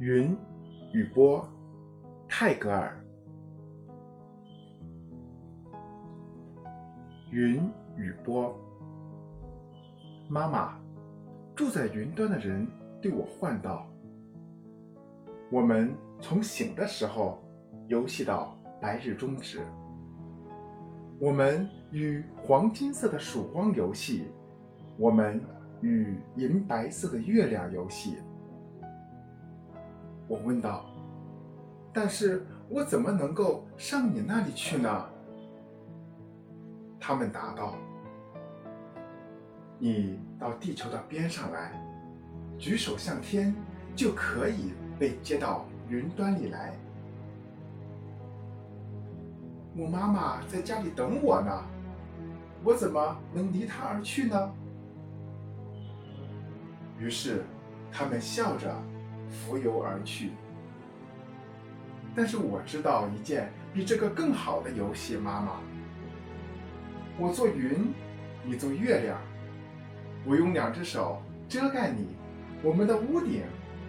云与波，泰戈尔。云与波，妈妈，住在云端的人对我唤道：“我们从醒的时候游戏到白日终止，我们与黄金色的曙光游戏，我们与银白色的月亮游戏。”我问道：“但是我怎么能够上你那里去呢？”他们答道：“你到地球的边上来，举手向天，就可以被接到云端里来。”我妈妈在家里等我呢，我怎么能离她而去呢？于是，他们笑着。浮游而去，但是我知道一件比这个更好的游戏，妈妈。我做云，你做月亮，我用两只手遮盖你，我们的屋顶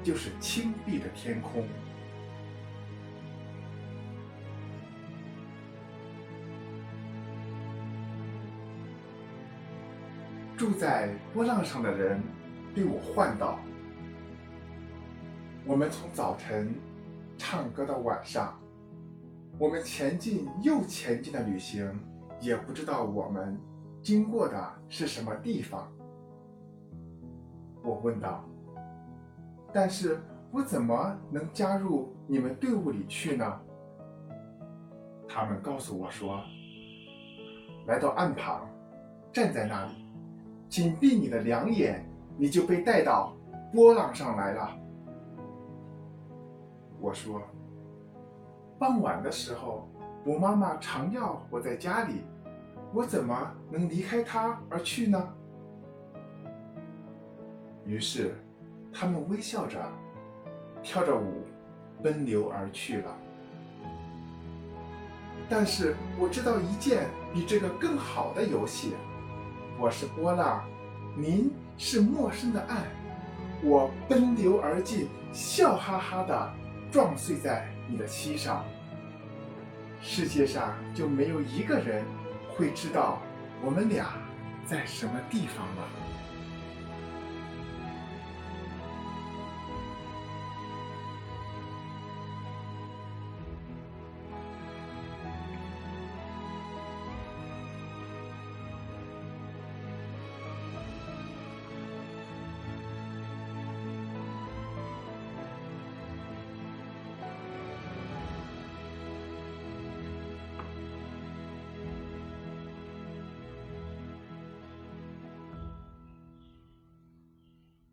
就是青碧的天空。住在波浪上的人对我唤道。我们从早晨唱歌到晚上，我们前进又前进的旅行，也不知道我们经过的是什么地方。我问道：“但是我怎么能加入你们队伍里去呢？”他们告诉我说：“来到岸旁，站在那里，紧闭你的两眼，你就被带到波浪上来了。”我说：“傍晚的时候，我妈妈常要我在家里，我怎么能离开她而去呢？”于是，他们微笑着，跳着舞，奔流而去了。但是我知道一件比这个更好的游戏。我是波浪，您是陌生的岸，我奔流而进，笑哈哈的。撞碎在你的膝上，世界上就没有一个人会知道我们俩在什么地方了。